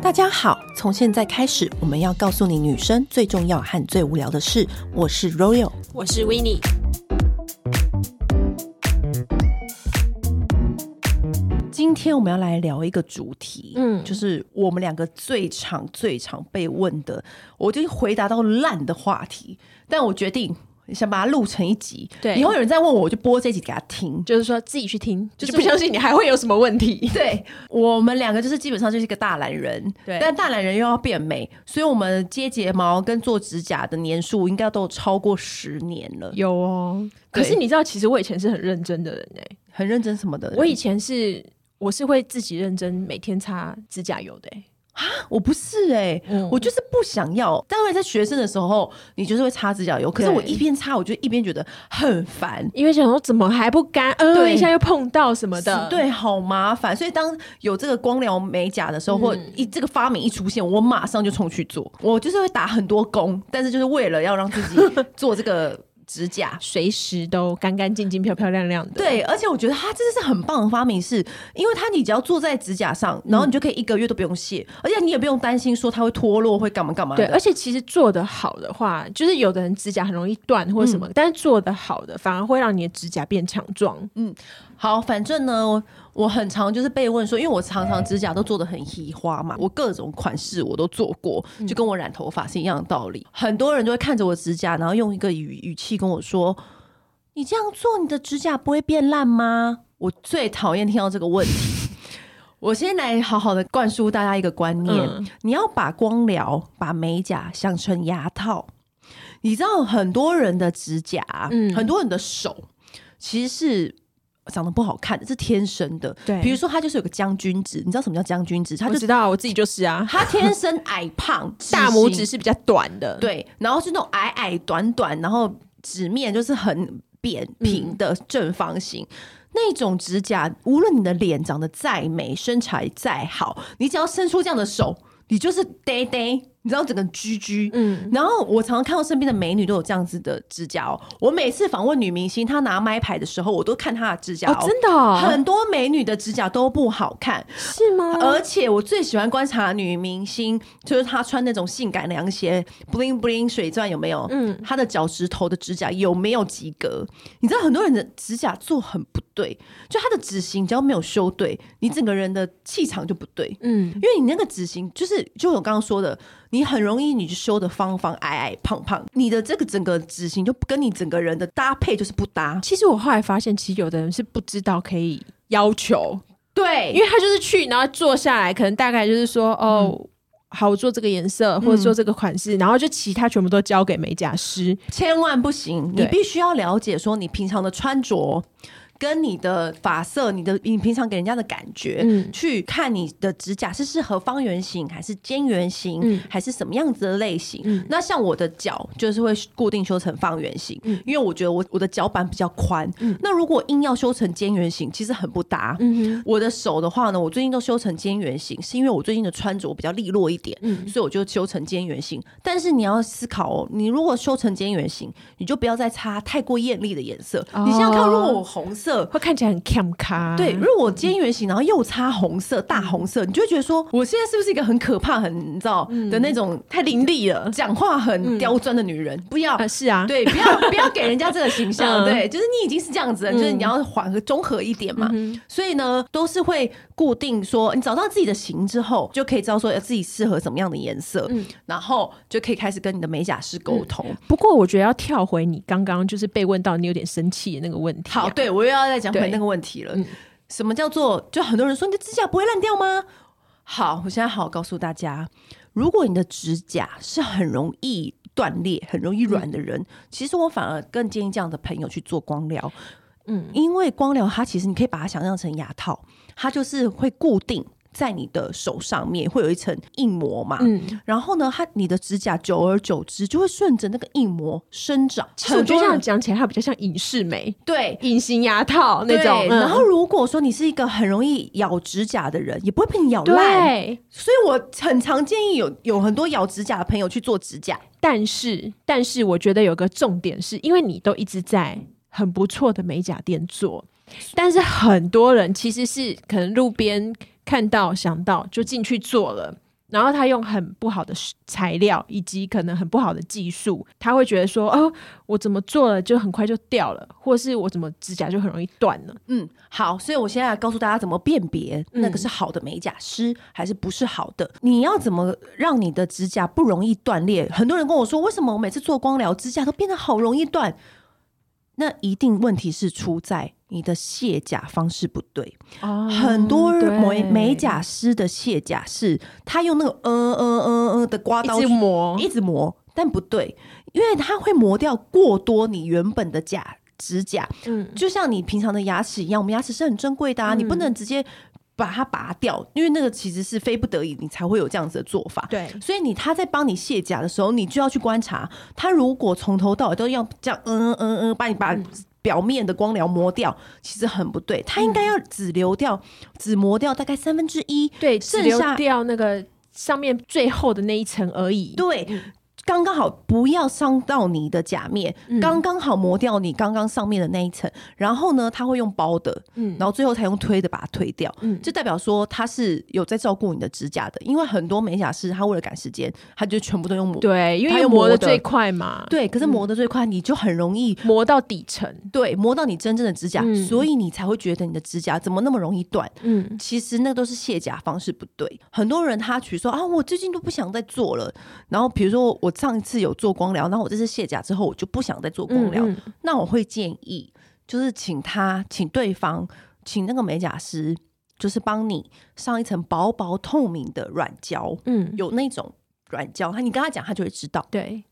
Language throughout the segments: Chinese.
大家好，从现在开始，我们要告诉你女生最重要和最无聊的事。我是 Royal，我是 Winnie。今天我们要来聊一个主题，嗯，就是我们两个最常、最常被问的，我就回答到烂的话题，但我决定。想把它录成一集，对，以后有人再问我，我就播这一集给他听，就是说自己去听，就是不相信你还会有什么问题。对，我们两个就是基本上就是一个大懒人，对，但大懒人又要变美，所以我们接睫毛跟做指甲的年数应该都超过十年了。有哦，可是你知道，其实我以前是很认真的人哎、欸，很认真什么的？我以前是我是会自己认真每天擦指甲油的。啊，我不是哎、欸嗯，我就是不想要。当然，在学生的时候，你就是会擦指甲油。可是我一边擦，我就一边觉得很烦，因为想说怎么还不干？呃，对，一下又碰到什么的，对，好麻烦。所以当有这个光疗美甲的时候，嗯、或一这个发明一出现，我马上就冲去做。我就是会打很多工，但是就是为了要让自己 做这个。指甲随时都干干净净、漂漂亮亮的。对，而且我觉得它真的是很棒的发明是，是因为它你只要坐在指甲上，然后你就可以一个月都不用卸，嗯、而且你也不用担心说它会脱落、会干嘛干嘛。对，而且其实做得好的话，就是有的人指甲很容易断或者什么、嗯，但是做得好的反而会让你的指甲变强壮。嗯，好，反正呢。我很常就是被问说，因为我常常指甲都做的很稀花嘛，我各种款式我都做过，就跟我染头发是一样的道理。嗯、很多人就会看着我指甲，然后用一个语语气跟我说：“你这样做，你的指甲不会变烂吗？”我最讨厌听到这个问题。我先来好好的灌输大家一个观念：嗯、你要把光疗、把美甲想成牙套。你知道很多人的指甲，嗯，很多人的手其实是。长得不好看的，是天生的。对，比如说他就是有个将军指，你知道什么叫将军指？他就知道，我自己就是啊。他天生矮胖，大拇指是比较短的，对，然后是那种矮矮短短，然后指面就是很扁平的正方形。嗯、那种指甲，无论你的脸长得再美，身材再好，你只要伸出这样的手，你就是呆呆。你知道整个居居，嗯，然后我常常看到身边的美女都有这样子的指甲哦。我每次访问女明星，她拿麦牌的时候，我都看她的指甲哦，真的哦，很多美女的指甲都不好看，是吗？而且我最喜欢观察女明星，就是她穿那种性感凉鞋，bling bling 水钻有没有？嗯，她的脚趾头的指甲有没有及格？你知道很多人的指甲做很不对，就她的指型只要没有修对，你整个人的气场就不对，嗯，因为你那个指型就是就我刚刚说的。你很容易，你就修的方方矮矮胖胖，你的这个整个执行就跟你整个人的搭配就是不搭。其实我后来发现，其实有的人是不知道可以要求，对，因为他就是去，然后坐下来，可能大概就是说，哦，嗯、好，我做这个颜色或者做这个款式，嗯，然后就其他全部都交给美甲师，千万不行，你必须要了解说你平常的穿着。跟你的发色，你的你平常给人家的感觉，嗯，去看你的指甲是适合方圆形还是尖圆形，嗯，还是什么样子的类型。嗯，那像我的脚就是会固定修成方圆形，嗯，因为我觉得我我的脚板比较宽，嗯，那如果硬要修成尖圆形，其实很不搭。嗯，我的手的话呢，我最近都修成尖圆形，是因为我最近的穿着比较利落一点，嗯，所以我就修成尖圆形。但是你要思考哦，你如果修成尖圆形，你就不要再擦太过艳丽的颜色。哦。你想想看，如果我红色。会看起来很 cam 卡，对。如果我尖圆形，然后又擦红色，大红色，你就会觉得说，我现在是不是一个很可怕、很你知道的那种太凌厉了，讲话很刁钻的女人？不要，是啊，对，不要 不要给人家这个形象。对，就是你已经是这样子了，就是你要缓和综合一点嘛。所以呢，都是会固定说，你找到自己的型之后，就可以知道说自己适合什么样的颜色，然后就可以开始跟你的美甲师沟通。不过我觉得要跳回你刚刚就是被问到你有点生气的那个问题。好，对我又要再讲。回那个问题了，什么叫做？就很多人说你的指甲不会烂掉吗？好，我现在好好告诉大家，如果你的指甲是很容易断裂、很容易软的人，其实我反而更建议这样的朋友去做光疗。嗯，因为光疗它其实你可以把它想象成牙套，它就是会固定。在你的手上面会有一层硬膜嘛，嗯，然后呢，它你的指甲久而久之就会顺着那个硬膜生长。其实我觉得这样讲起来，它比较像隐适美，对，隐形牙套那种。嗯。然后如果说你是一个很容易咬指甲的人，也不会被你咬烂。对，所以我很常建议有有很多咬指甲的朋友去做指甲。但是，但是我觉得有个重点是，因为你都一直在很不错的美甲店做。但是很多人其实是可能路边看到想到就进去做了。然后他用很不好的材料，以及可能很不好的技术，他会觉得说：“哦，我怎么做了就很快就掉了，或是我怎么指甲就很容易断了。”嗯，好，所以我现在来告诉大家怎么辨别那个是好的美甲师还是不是好的。嗯。你要怎么让你的指甲不容易断裂？很多人跟我说：“为什么我每次做光疗指甲都变得好容易断？”那一定问题是出在你的卸甲方式不对。哦，很多美美甲师的卸甲是，他用那个嗯嗯嗯嗯的刮刀一直磨，一直磨，但不对，因为它会磨掉过多你原本的甲指甲。嗯，就像你平常的牙齿一样，我们牙齿是很珍贵的啊，嗯，你不能直接。把它拔掉，因为那个其实是非不得已，你才会有这样子的做法。对，所以你他在帮你卸甲的时候，你就要去观察他。如果从头到尾都要这样，嗯嗯嗯，把你把表面的光疗磨掉，嗯、其实很不对。他应该要只留掉，嗯、只磨掉大概三分之一，对，剩下掉那个上面最后的那一层而已。对。嗯刚刚好不要伤到你的甲面，刚、嗯、刚好磨掉你刚刚上面的那一层，然后呢，他会用包的，嗯，然后最后才用推的把它推掉，嗯，就代表说他是有在照顾你的指甲的，因为很多美甲师他为了赶时间，他就全部都用磨，对，因为磨的。最快嘛，对，可是磨的最快，你就很容易磨到底层，对，磨到你真正的指甲，嗯，所以你才会觉得你的指甲怎么那么容易断，嗯，其实那都是卸甲方式不对，很多人他取说啊，我最近都不想再做了，然后比如说我。上一次有做光疗，那我这次卸甲之后，我就不想再做光疗。嗯嗯。那我会建议，就是请他，请对方，请那个美甲师，就是帮你上一层薄薄透明的软胶。嗯，有那种软胶，他你跟他讲，他就会知道。对，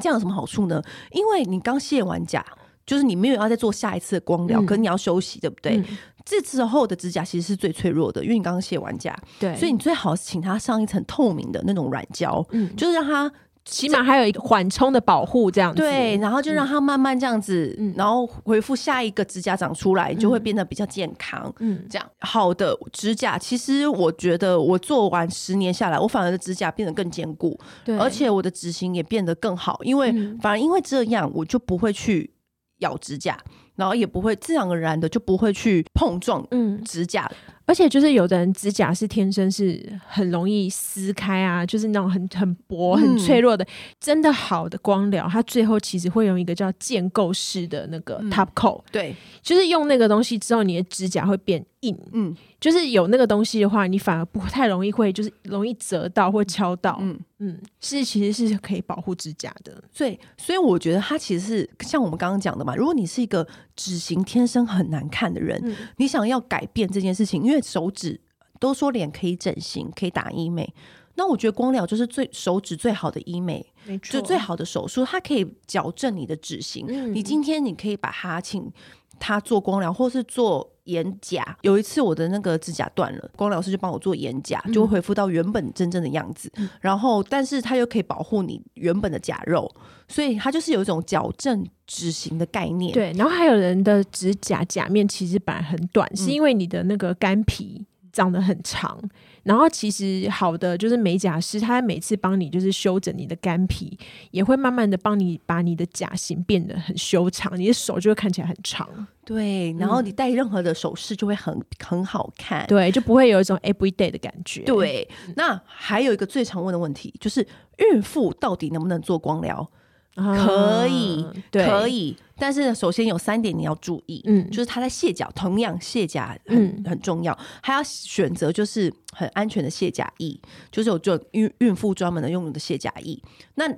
这样有什么好处呢？因为你刚卸完甲，就是你没有要再做下一次的光疗，嗯，可是你要休息，对不对？嗯这之后的指甲其实是最脆弱的，因为你刚刚卸完甲，对，所以你最好请他上一层透明的那种软胶，嗯，就是让他。起码还有一个缓冲的保护，这样子。对，然后就让它慢慢这样子，嗯、然后恢复下一个指甲长出来，就会变得比较健康。嗯，这样。好的指甲，其实我觉得我做完十年下来，我反而的指甲变得更坚固，对，而且我的指型也变得更好，因为反而因为这样，我就不会去咬指甲，然后也不会自然而然的就不会去碰撞嗯。指甲。嗯而且就是有的人指甲是天生是很容易撕开啊，就是那种很很薄、很脆弱的。嗯、真的好的光疗，它最后其实会用一个叫建构式的那个 top coat，、嗯、对，就是用那个东西之后，你的指甲会变硬。嗯，就是有那个东西的话，你反而不太容易会就是容易折到或敲到。嗯嗯，是其实是可以保护指甲的。所以所以我觉得它其实是像我们刚刚讲的嘛，如果你是一个指型天生很难看的人，嗯、你想要改变这件事情，因为手指都说脸可以整形，可以打医美。那我觉得光疗就是最手指最好的医美，就最好的手术，它可以矫正你的指型。嗯、你今天你可以把它请他做光疗，或是做眼甲。有一次我的那个指甲断了，光疗师就帮我做眼甲，就会恢复到原本真正的样子。嗯、然后，但是它又可以保护你原本的甲肉，所以它就是有一种矫正指型的概念。对，然后还有人的指甲甲面其实本来很短，嗯、是因为你的那个干皮长得很长。然后其实好的就是美甲师，他每次帮你就是修整你的干皮，也会慢慢的帮你把你的甲型变得很修长，你的手就会看起来很长。对，然后你戴任何的首饰就会很很好看，对，就不会有一种 everyday 的感觉。对，那还有一个最常问的问题就是，孕妇到底能不能做光疗？可以，对可以，但是呢，首先有三点你要注意，嗯，就是它在卸甲，同样卸甲很、嗯、很重要，还要选择就是很安全的卸甲液，就是有做孕孕妇专门的用的卸甲液。那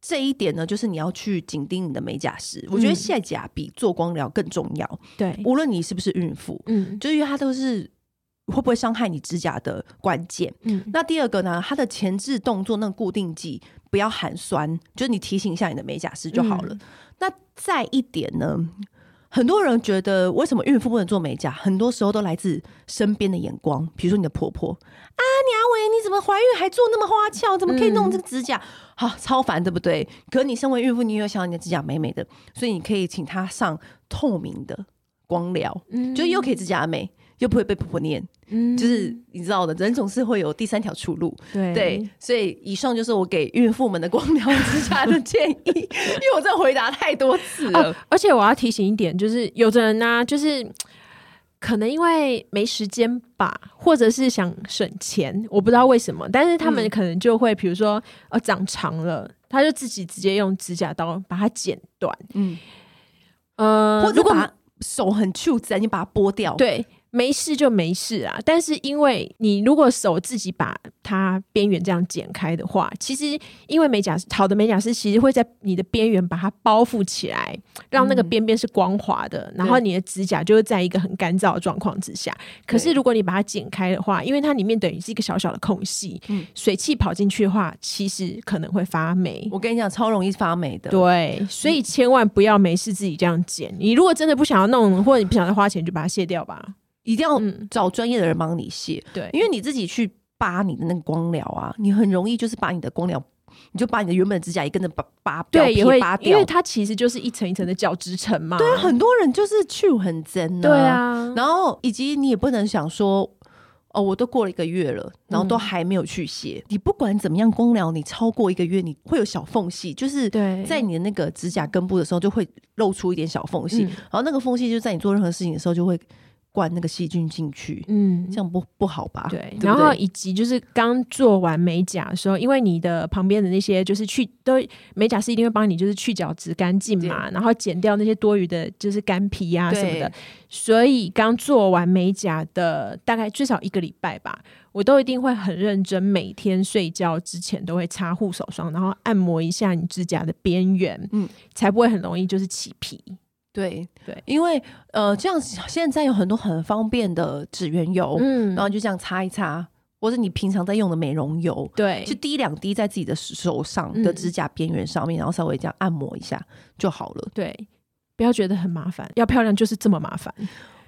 这一点呢，就是你要去紧盯你的美甲师。嗯、我觉得卸甲比做光疗更重要，对，无论你是不是孕妇，嗯，就是因为它都是。会不会伤害你指甲的关键？嗯，那第二个呢？它的前置动作那个固定剂不要含酸，就是你提醒一下你的美甲师就好了。嗯、那再一点呢？很多人觉得为什么孕妇不能做美甲？很多时候都来自身边的眼光，比如说你的婆婆啊，娘伟，你怎么怀孕还做那么花俏？怎么可以弄这个指甲？好、嗯啊、超烦，对不对？可你身为孕妇，你又想要你的指甲美美的，所以你可以请她上透明的光疗，嗯、就又可以指甲美。又不会被婆婆念，嗯，就是你知道的，人总是会有第三条出路，对对，所以以上就是我给孕妇们的光疗指甲的建议，因为我这回答太多次了，啊，而且我要提醒一点，就是有的人呢，啊，就是可能因为没时间吧，或者是想省钱，我不知道为什么。但是他们可能就会，比如说呃长长了，他就自己直接用指甲刀把它剪断。嗯，呃，或者把手很粗直，你把它剥掉。对。没事就没事啊，但是因为你如果手自己把它边缘这样剪开的话，其实因为美甲好的美甲师其实会在你的边缘把它包覆起来，让那个边边是光滑的，嗯、然后你的指甲就会在一个很干燥的状况之下。可是如果你把它剪开的话，因为它里面等于是一个小小的空隙，嗯、水汽跑进去的话，其实可能会发霉。我跟你讲，超容易发霉的。对，所以千万不要没事自己这样剪。你如果真的不想要弄，或者你不想再花钱，就把它卸掉吧。一定要找专业的人帮你卸，嗯，对，因为你自己去扒你的那个光疗啊，你很容易就是把你的光疗，你就把你的原本的指甲也跟着扒扒掉，对，也会扒掉，因为它其实就是一层一层的角质层嘛。对，很多人就是去很真，对啊，然后以及你也不能想说，哦，我都过了一个月了，然后都还没有去卸。嗯、你不管怎么样光疗，你超过一个月，你会有小缝隙，就是在你的那个指甲根部的时候就会露出一点小缝隙，嗯、然后那个缝隙就在你做任何事情的时候就会。灌那个细菌进去，嗯，这样不不好吧？对，对对，然后以及就是刚做完美甲的时候，因为你的旁边的那些就是去都美甲师一定会帮你就是去角质干净嘛，然后剪掉那些多余的就是干皮啊什么的，所以刚做完美甲的大概最少一个礼拜吧，我都一定会很认真，每天睡觉之前都会擦护手霜，然后按摩一下你指甲的边缘，嗯，才不会很容易就是起皮。对对，因为呃，这样现在有很多很方便的指缘油，嗯，然后就这样擦一擦，或者你平常在用的美容油，对，就滴两滴在自己的手上的指甲边缘上面，嗯，然后稍微这样按摩一下就好了。对，不要觉得很麻烦，要漂亮就是这么麻烦。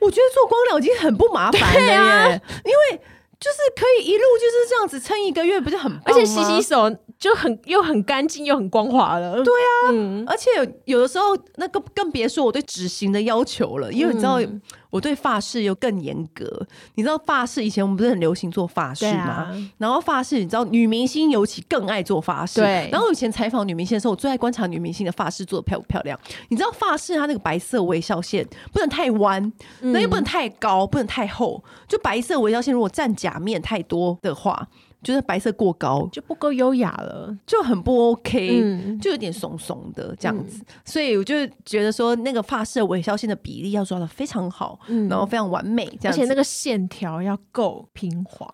我觉得做光疗已经很不麻烦了耶，啊，因为就是可以一路就是这样子撑一个月，不是很？而且洗洗手。就很又很干净又很光滑了，对啊，嗯、而且有的时候那个更别说我对指型的要求了，因为你知道。嗯我对发饰又更严格，你知道发饰以前我们不是很流行做发饰吗？啊、然后发饰你知道女明星尤其更爱做发饰，对。然后以前采访女明星的时候，我最爱观察女明星的发饰做的漂不漂亮。你知道发饰它那个白色微笑线不能太弯，那又不能太高，不能太厚，就白色微笑线如果占假面太多的话。就是白色过高。就不够优雅了，就很不 OK，、嗯、就有点怂怂的这样子，嗯、所以我就觉得说那个发色微笑线的比例要抓的非常好，嗯、然后非常完美，这样子，而且那个线条要够平滑。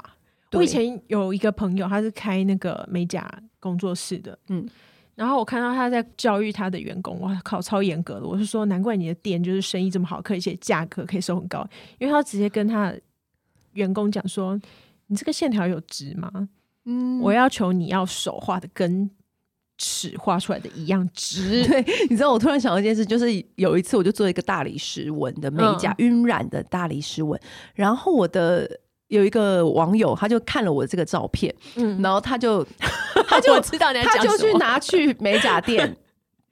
我以前有一个朋友，他是开那个美甲工作室的，嗯，然后我看到他在教育他的员工，哇靠，超严格的。我是说，难怪你的店就是生意这么好，可以写价格可以收很高，因为他直接跟他员工讲说。你这个线条有直吗？嗯，我要求你要手画的跟尺画出来的一样直。对，你知道我突然想到一件事，就是有一次我就做一个大理石纹的美甲，晕、嗯、染的大理石纹。然后我的有一个网友，他就看了我这个照片，嗯，然后他就 他就知道你他就去拿去美甲店，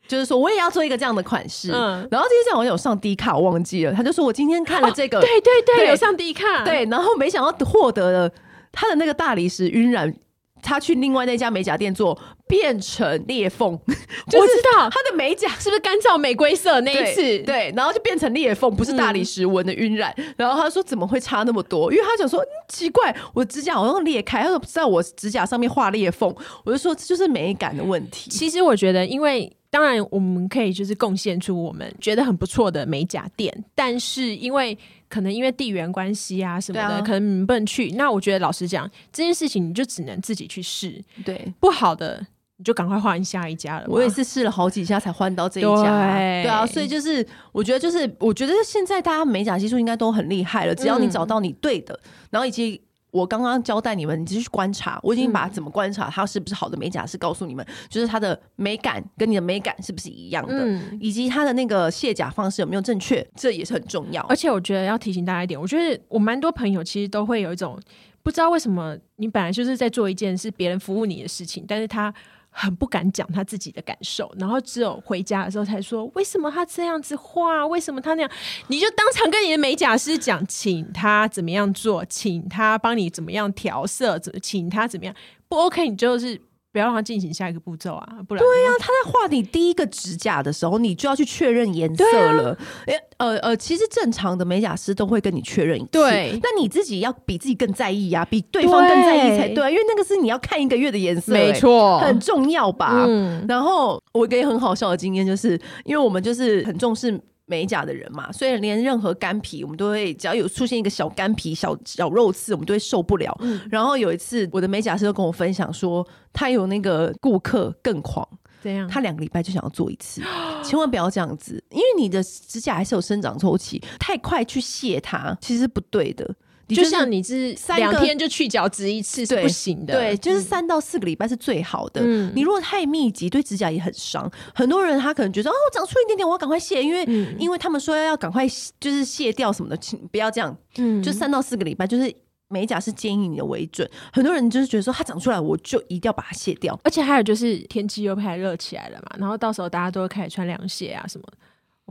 就是说我也要做一个这样的款式。嗯，然后这些网友上 D 卡，我忘记了，他就说我今天看了这个，哦、对对对，对有上 D 卡，对，然后没想到获得了。他的那个大理石晕染，他去另外那家美甲店做，变成裂缝。就是、我知道他的美甲是不是干燥玫瑰色那一次对？对，然后就变成裂缝，不是大理石纹的晕染。嗯、然后他说怎么会差那么多？因为他想说、嗯、奇怪，我指甲好像裂开，他说在我指甲上面画裂缝。我就说这就是美感的问题。其实我觉得，因为。当然，我们可以就是贡献出我们觉得很不错的美甲店，但是因为可能因为地缘关系啊什么的，啊、可能你不能去。那我觉得老实讲，这件事情你就只能自己去试。对，不好的你就赶快换下一家了。我也是试了好几家才换到这一家。对，对啊，所以就是我觉得就是我觉得现在大家美甲技术应该都很厉害了，只要你找到你对的，嗯、然后以及。我刚刚交代你们，你继续观察。我已经把怎么观察它是不是好的美甲师告诉你们，就是它的美感跟你的美感是不是一样的，嗯、以及它的那个卸甲方式有没有正确，这也是很重要。而且我觉得要提醒大家一点，我觉得我蛮多朋友其实都会有一种不知道为什么，你本来就是在做一件是别人服务你的事情，但是他。很不敢讲他自己的感受，然后只有回家的时候才说，为什么他这样子画，为什么他那样，你就当场跟你的美甲师讲，请他怎么样做，请他帮你怎么样调色，怎请他怎么样。不 OK，你就是不要让他进行下一个步骤啊，不然对呀、啊，他在画你第一个指甲的时候，你就要去确认颜色了。哎、啊，呃呃，其实正常的美甲师都会跟你确认一次，对，那你自己要比自己更在意呀、啊，比对方更在意才对，对，因为那个是你要看一个月的颜色、欸，没错，很重要吧？嗯，然后我一个很好笑的经验就是，因为我们就是很重视。美甲的人嘛，所以连任何干皮，我们都会只要有出现一个小干皮、小小肉刺，我们都会受不了。嗯、然后有一次，我的美甲师就跟我分享说，他有那个顾客更狂，怎样？他两个礼拜就想要做一次，千万不要这样子，因为你的指甲还是有生长周期，太快去卸它其实是不对的。就像你是两天就去角质一次是不行的，对，就是三到四个礼拜是最好的。嗯，你如果太密集，对指甲也很伤。很多人他可能觉得哦，我长出一点点，我要赶快卸，因为、嗯、因为他们说要赶快就是卸掉什么的，请不要这样。嗯，就三到四个礼拜，就是美甲是建议你的为准。很多人就是觉得说它长出来，我就一定要把它卸掉。而且还有就是天气又开始热起来了嘛，然后到时候大家都会开始穿凉鞋啊什么。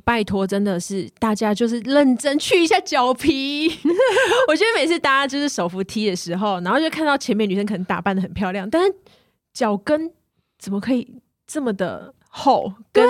拜托，真的是大家就是认真去一下脚皮。我觉得每次大家就是手扶梯的时候，然后就看到前面女生可能打扮的很漂亮，但是脚跟怎么可以这么的厚、跟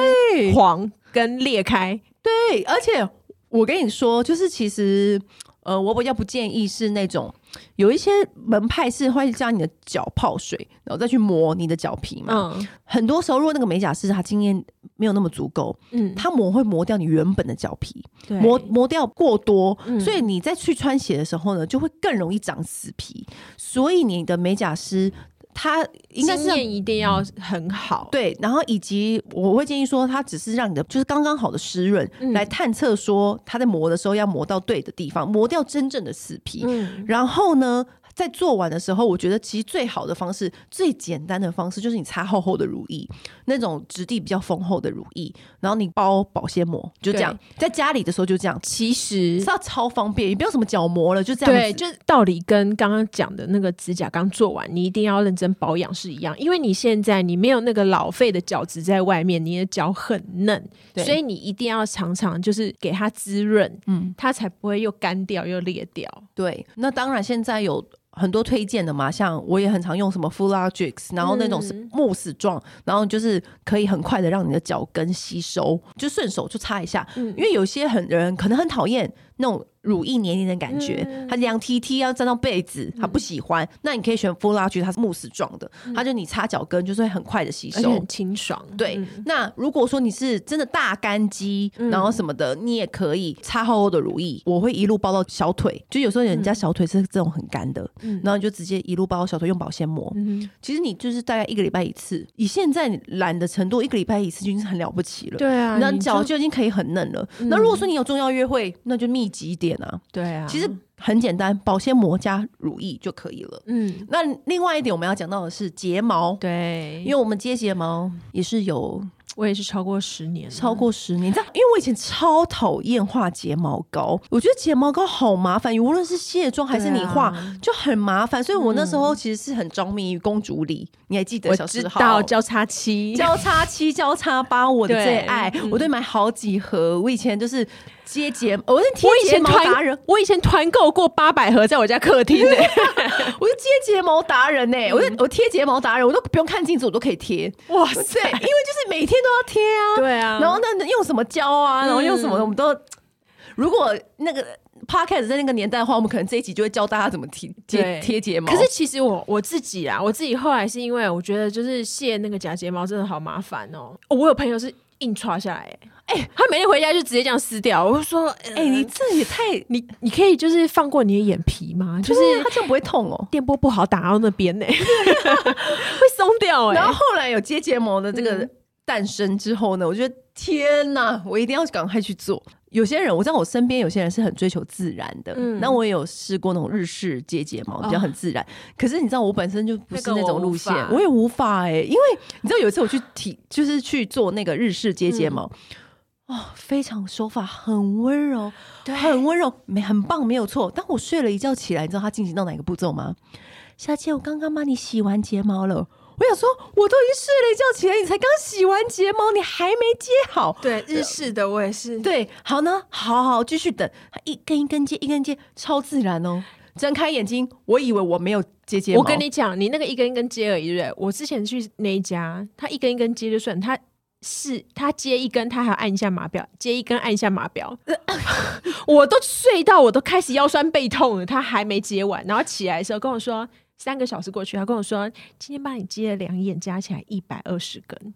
黄、跟裂开？对，而且我跟你说，就是其实。呃，我比较不建议是那种有一些门派是会将你的脚泡水，然后再去磨你的脚皮嘛。嗯，很多时候如果那个美甲师他经验没有那么足够，嗯，他磨会磨掉你原本的脚皮，磨磨掉过多，嗯，所以你再去穿鞋的时候呢，就会更容易长死皮。所以你的美甲师。他应该是一定要很好，对，然后以及我会建议说，它只是让你的就是刚刚好的湿润，嗯、来探测说它在磨的时候要磨到对的地方，磨掉真正的死皮，嗯、然后呢。在做完的时候，我觉得其实最好的方式、最简单的方式，就是你擦厚厚的乳液，那种质地比较丰厚的乳液，然后你包保鲜膜，就这样。在家里的时候就这样，其实它超方便，也不用什么角膜了，就这样。对，就是道理跟刚刚讲的那个指甲刚做完，你一定要认真保养是一样，因为你现在你没有那个老废的角质在外面，你的脚很嫩，所以你一定要常常就是给它滋润，嗯，它才不会又干掉又裂掉。对，那当然现在有。很多推荐的嘛，像我也很常用什么 Fullogix，然后那种是慕斯状，嗯、然后就是可以很快的让你的脚跟吸收，就顺手就擦一下，嗯、因为有些很人可能很讨厌那种。乳液黏黏的感觉，它凉 T T 要沾到被子，他不喜欢。那你可以选 full large，它是慕斯状的，它就你擦脚跟就是会很快的吸收，很清爽。对，那如果说你是真的大干肌，然后什么的，你也可以擦厚厚的乳液。我会一路包到小腿，就有时候人家小腿是这种很干的，然后你就直接一路包到小腿，用保鲜膜。其实你就是大概一个礼拜一次，以现在懒的程度，一个礼拜一次就已经很了不起了。对啊，那脚就已经可以很嫩了。那如果说你有重要约会，那就密集一点啊。对啊。其实很简单，保鲜膜加乳液就可以了。嗯，那另外一点我们要讲到的是睫毛，对，因为我们接睫毛也是有。我也是超过十年，超过十年。这样，因为我以前超讨厌画睫毛膏，我觉得睫毛膏好麻烦，无论是卸妆还是你画，啊、就很麻烦。所以我那时候其实是很着迷于公主礼，你还记得小时候？交叉七、交叉七、交叉八，我的最爱，对我都买好几盒。我以前就是接睫，我是贴睫毛达人。我以前团购过八百盒，在我家客厅呢。我是接睫毛达人呢，我是我贴睫毛达人，我都不用看镜子，我都可以贴。哇塞！因为就是每天都。要贴啊，对啊，然后那用什么胶啊，然后用什么，我们都。如果那个 podcast 在那个年代的话，我们可能这一集就会教大家怎么贴贴贴睫毛。可是其实我我自己啊，我自己后来是因为我觉得就是卸那个假睫毛真的好麻烦哦。我有朋友是硬刷下来，哎，他每天回家就直接这样撕掉。我就说，哎，你这也太你你可以就是放过你的眼皮吗？就是他这样不会痛哦，电波不好打到那边呢，会松掉哎。然后后来有接睫毛的这个。诞生之后呢，我觉得天哪，我一定要赶快去做。有些人，我知道我身边有些人是很追求自然的，嗯，那我也有试过那种日式接睫毛，比较很自然。哦、可是你知道，我本身就不是那种路线，我，我也无法哎、欸，因为你知道有一次我去体，就是去做那个日式接睫毛，嗯、哦，非常手法很温柔，对，很温柔，没很棒，没有错。当我睡了一觉起来，你知道他进行到哪个步骤吗？小姐，我刚刚帮你洗完睫毛了。我想说，我都已经睡了一觉起来，你才刚洗完睫毛，你还没接好。对，日式的我也是。对，好呢，好好继续等，它一根一根接，一根接，超自然哦。睁开眼睛，我以为我没有接睫毛。我跟你讲，你那个一根一根接而已，对不对？我之前去那一家，他一根一根接就算，他是他接一根，他还要按一下码表，接一根按一下码表，我都睡到我都开始腰酸背痛了，他还没接完，然后起来的时候跟我说，三个小时过去，他跟我说今天帮你接了两眼，加起来一百二十根。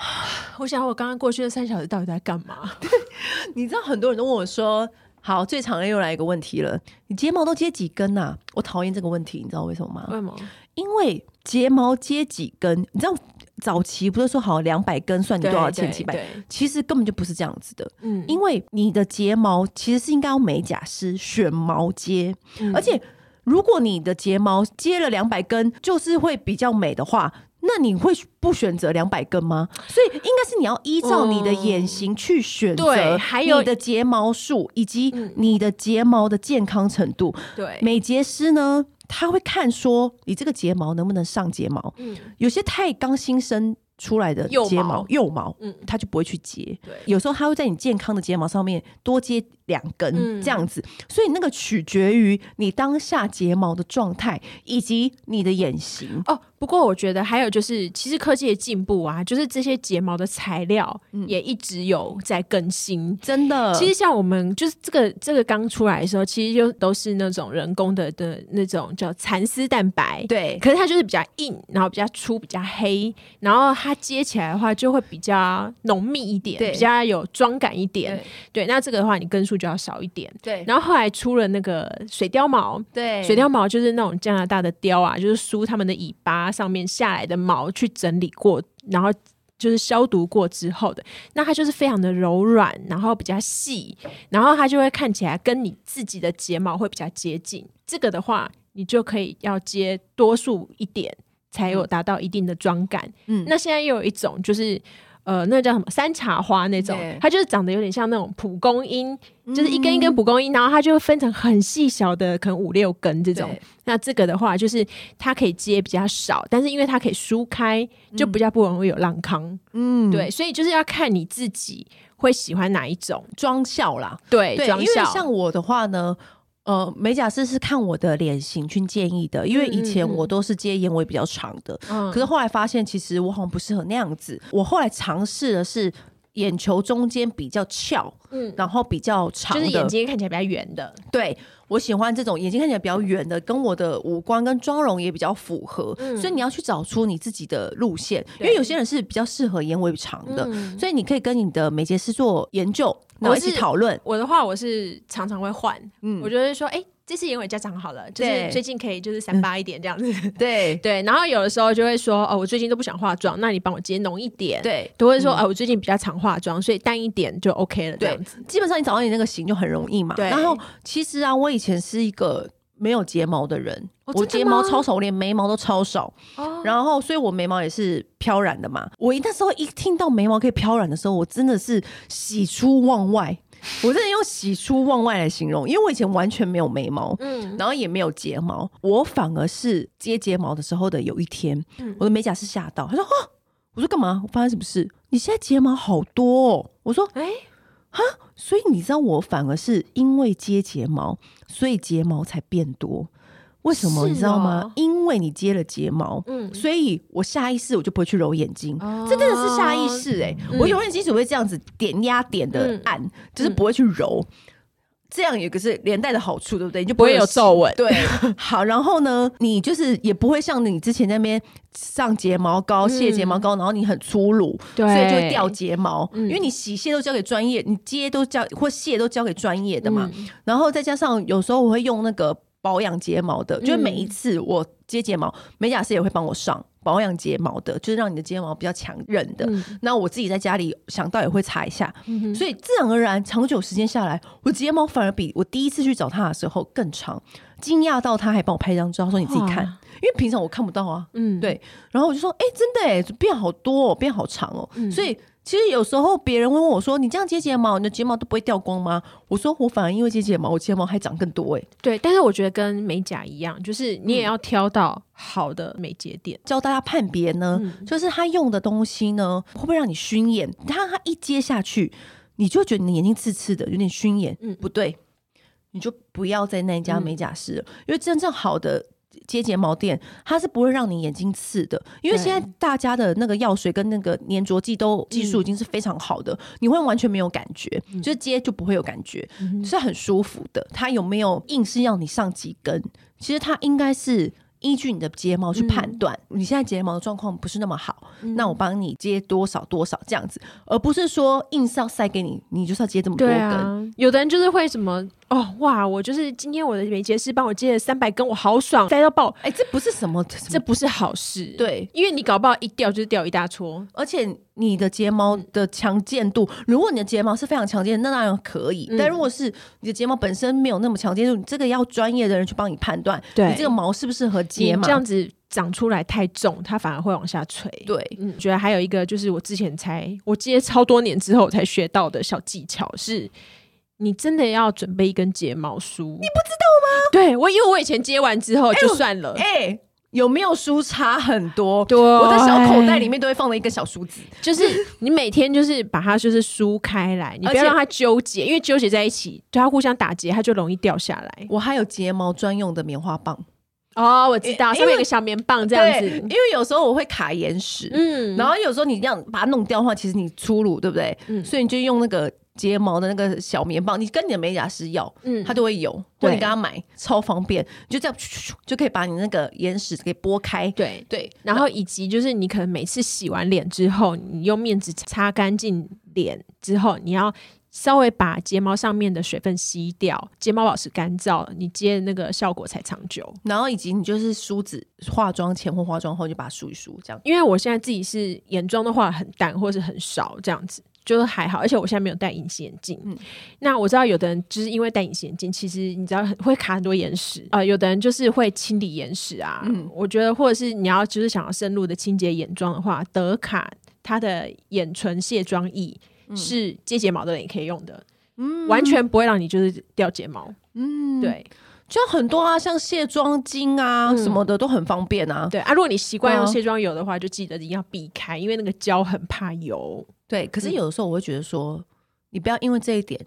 我想我刚刚过去的三小时到底在干嘛？你知道很多人都问我说：“好，最常又来一个问题了，你睫毛都接几根呐、啊？”我讨厌这个问题，你知道为什么吗？为什么？因为睫毛接几根，你知道早期不是说好两百根算你多少钱几百？其实根本就不是这样子的。嗯，因为你的睫毛其实是应该用美甲师选毛接，嗯、而且如果你的睫毛接了两百根，就是会比较美的话。那你会不选择两百根吗？所以应该是你要依照你的眼型去选择，对，还有你的睫毛数以及你的睫毛的健康程度。对，美睫师呢，他会看说你这个睫毛能不能上睫毛。嗯，有些太刚新生出来的睫毛幼毛，嗯，他就不会去接。对，有时候他会在你健康的睫毛上面多接两根这样子，所以那个取决于你当下睫毛的状态以及你的眼型哦。不过我觉得还有就是，其实科技的进步啊，就是这些睫毛的材料也一直有在更新。嗯、真的，其实像我们就是这个这个刚出来的时候，其实就都是那种人工的的那种叫蚕丝蛋白。对，可是它就是比较硬，然后比较粗，比较黑，然后它接起来的话就会比较浓密一点，对比较有妆感一点。对，对，那这个的话你根数就要少一点。对，然后后来出了那个水貂毛，对，水貂毛就是那种加拿大的貂啊，就是梳他们的尾巴。上面下来的毛去整理过，然后就是消毒过之后的，那它就是非常的柔软，然后比较细，然后它就会看起来跟你自己的睫毛会比较接近。这个的话，你就可以要接多数一点，才有达到一定的妆感。嗯，那现在又有一种就是。呃，那叫什么山茶花那种，它就是长得有点像那种蒲公英，嗯、就是一根一根蒲公英，然后它就会分成很细小的，可能五六根这种。那这个的话，就是它可以接比较少，但是因为它可以梳开，就比较不容易有浪康。嗯，对，所以就是要看你自己会喜欢哪一种妆效啦。对，对，因为像我的话呢。呃，美甲师是看我的脸型去建议的，因为以前我都是接眼尾比较长的，嗯、可是后来发现其实我好像不适合那样子。我后来尝试的是眼球中间比较翘，嗯，然后比较长的，就是眼睛看起来比较圆的。对，我喜欢这种眼睛看起来比较圆的，跟我的五官跟妆容也比较符合。嗯、所以你要去找出你自己的路线，因为有些人是比较适合眼尾长的，嗯、所以你可以跟你的美睫师做研究。然后一起讨论。我的话，我是常常会换。嗯，我觉得说，哎、欸，这次眼尾加长好了，就是最近可以就是三八一点这样子。对对。然后有的时候就会说，哦，我最近都不想化妆，那你帮我接浓一点。对。都会说，哦，我最近比较常化妆，所以淡一点就 OK 了。这样子，基本上你找到你那个型就很容易嘛。对。然后其实啊，我以前是一个没有睫毛的人。我睫毛超少，我连眉毛都超少，哦、然后所以我眉毛也是飘染的嘛。我那时候一听到眉毛可以飘染的时候，我真的是喜出望外。我真的用喜出望外来形容，因为我以前完全没有眉毛，嗯，然后也没有睫毛，我反而是接睫毛的时候的有一天，嗯、我的美甲师吓到，他说：“啊，我说干嘛？我发生什么事？你现在睫毛好多哦。”我说：“哎，哈，所以你知道我反而是因为接睫毛，所以睫毛才变多。”为什么？你知道吗？哦、因为你接了睫毛，嗯，所以我下意识我就不会去揉眼睛，哦、这真的是下意识哎、欸！嗯、我揉眼睛只会这样子点压点的按，嗯、就是不会去揉，嗯、这样有个是连带的好处，对不对？你就不会有皱纹。对，好，然后呢，你就是也不会像你之前那边上睫毛膏、卸睫毛膏，然后你很粗鲁，所以就会掉睫毛，嗯、因为你洗卸都交给专业，你接都交或卸都交给专业的嘛。嗯、然后再加上有时候我会用那个。保养睫毛的，就是每一次我接睫毛，嗯、美甲师也会帮我上保养睫毛的，就是让你的睫毛比较强韧的。那、嗯、我自己在家里想到也会擦一下，嗯、所以自然而然长久时间下来，我睫毛反而比我第一次去找他的时候更长。惊讶到他还帮我拍一张照，说你自己看，因为平常我看不到啊。嗯，对。然后我就说，哎、欸，真的哎，变好多，哦，变好长哦。嗯、所以。其实有时候别人会问我说：“你这样接睫毛，你的睫毛都不会掉光吗？”我说：“我反而因为接睫毛，我睫毛还长更多哎。”对，但是我觉得跟美甲一样，就是你也要挑到好的美睫店。嗯、教大家判别呢，嗯、就是他用的东西呢，会不会让你熏眼？他他一接下去，你就觉得你的眼睛刺刺的，有点熏眼。嗯，不对，你就不要在那家美甲师了，嗯、因为真正好的。接睫毛店，它是不会让你眼睛刺的，因为现在大家的那个药水跟那个粘着剂都技术已经是非常好的，嗯、你会完全没有感觉，嗯、就是接就不会有感觉，嗯、是很舒服的。它有没有硬是要你上几根？其实它应该是。依据你的睫毛去判断，嗯、你现在睫毛的状况不是那么好，嗯、那我帮你接多少多少这样子，而不是说硬是要塞给你，你就是要接这么多根。啊、有的人就是会什么哦哇，我就是今天我的美睫师帮我接了三百根，我好爽，塞到爆。哎、欸，这不是什么，这不是好事。对，因为你搞不好一掉就是掉一大撮，而且。你的睫毛的强健度，如果你的睫毛是非常强健，那当然可以。嗯、但如果是你的睫毛本身没有那么强健度，你这个要专业的人去帮你判断，对你这个毛适不适合接嘛？这样子长出来太重，它反而会往下垂。对，嗯，觉得还有一个就是我之前才我接超多年之后才学到的小技巧是，你真的要准备一根睫毛梳。你不知道吗？对，我因为我以前接完之后就算了，哎。欸有没有梳差很多？对，我的小口袋里面都会放了一个小梳子，就是你每天就是把它就是梳开来，你不要让它纠结，因为纠结在一起，对它互相打结，它就容易掉下来。我还有睫毛专用的棉花棒哦，我知道，上面有个小棉棒这样子，因为有时候我会卡眼屎，嗯，然后有时候你这样把它弄掉的话，其实你粗鲁，对不对？嗯，所以你就用那个。睫毛的那个小棉棒，你跟你的美甲师要，嗯，他就会有，或者你跟他买，超方便，你就这样就可以把你那个眼屎给拨开。对对，然后以及就是你可能每次洗完脸之后，你用面纸擦干净脸之后，你要稍微把睫毛上面的水分吸掉，睫毛保持干燥，你接的那个效果才长久。然后以及你就是梳子，化妆前或化妆后就把它梳一梳，这样。因为我现在自己是眼妆的话很淡或是很少这样子。就是还好，而且我现在没有戴隐形眼镜。嗯，那我知道有的人就是因为戴隐形眼镜，其实你知道会卡很多眼屎啊、呃。有的人就是会清理眼屎啊。嗯，我觉得或者是你要就是想要深入的清洁眼妆的话，德卡它的眼唇卸妆液是接睫毛的人也可以用的。嗯，完全不会让你就是掉睫毛。嗯，对，就很多啊，像卸妆巾啊什么的都很方便啊。对啊，如果你习惯用卸妆油的话，就记得一定要避开，因为那个胶很怕油。对，可是有的时候我会觉得说，嗯、你不要因为这一点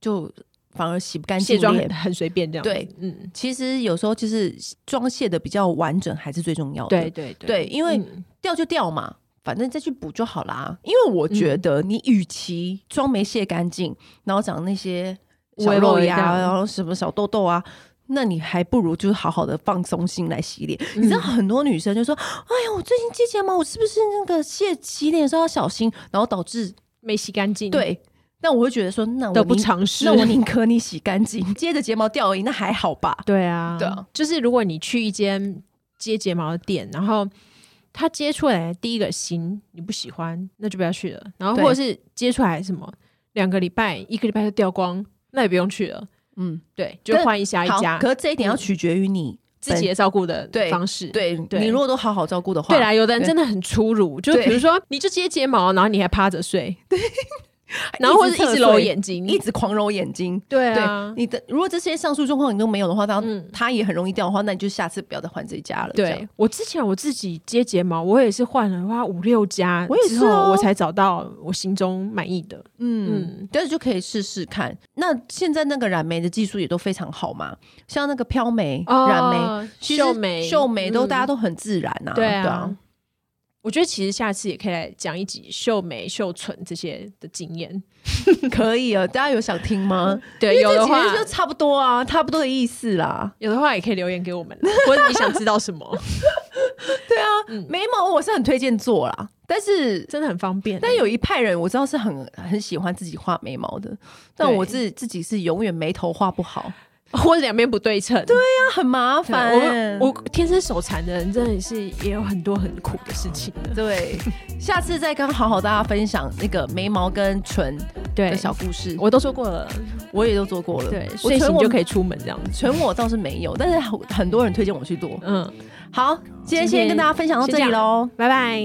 就反而洗不干净，卸妆很随便这样。对，嗯，其实有时候就是妆卸的比较完整还是最重要的。对对对，对，因为掉就掉嘛，嗯、反正再去补就好啦。因为我觉得你与其妆没卸干净，然后长那些小肉芽，然后什么小痘痘啊。那你还不如就是好好的放松心来洗脸。嗯、你知道很多女生就说：“哎呀，我最近接睫毛，我是不是那个卸洗脸的时候要小心？”然后导致没洗干净。对，那我会觉得说，那我得不偿失。那我宁可你洗干净，接着睫毛掉而已，那还好吧？对啊，对啊。就是如果你去一间接睫毛的店，然后他接出来第一个型你不喜欢，那就不要去了。然后或者是接出来什么两个礼拜、一个礼拜就掉光，那也不用去了。嗯，对，就换一下一家。可是这一点要取决于你自己的照顾的方式。对，你如果都好好照顾的话，对啦，有的人真的很粗鲁，就比如说，你就接睫毛，然后你还趴着睡。对。然后或者一直揉眼睛，一直狂揉眼睛。对啊，你的如果这些上述状况你都没有的话，它它也很容易掉的话，那你就下次不要再换这家了。对，我之前我自己接睫毛，我也是换了花五六家，我也是哦，我才找到我心中满意的。嗯，但是就可以试试看。那现在那个染眉的技术也都非常好嘛，像那个飘眉、染眉、秀眉、秀眉都大家都很自然呐。对啊。我觉得其实下次也可以来讲一集秀眉、秀唇这些的经验，可以啊，大家有想听吗？对，有的话就差不多啊，差不多的意思啦。有的话也可以留言给我们，或者你想知道什么？对啊，嗯、眉毛我是很推荐做啦，但是真的很方便。但有一派人我知道是很很喜欢自己画眉毛的，但我自自己是永远眉头画不好。或者两边不对称，对呀、啊，很麻烦。我我天生手残的人，真的是也有很多很苦的事情的。对，下次再跟好好大家分享那个眉毛跟唇的小故事。我都说过了，我也都做过了。对，睡醒就可以出门这样子。唇我倒是没有，但是很多人推荐我去做。嗯，好，今天先跟大家分享到这里喽，拜拜。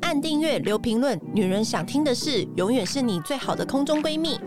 按订阅，留评论，女人想听的事，永远是你最好的空中闺蜜。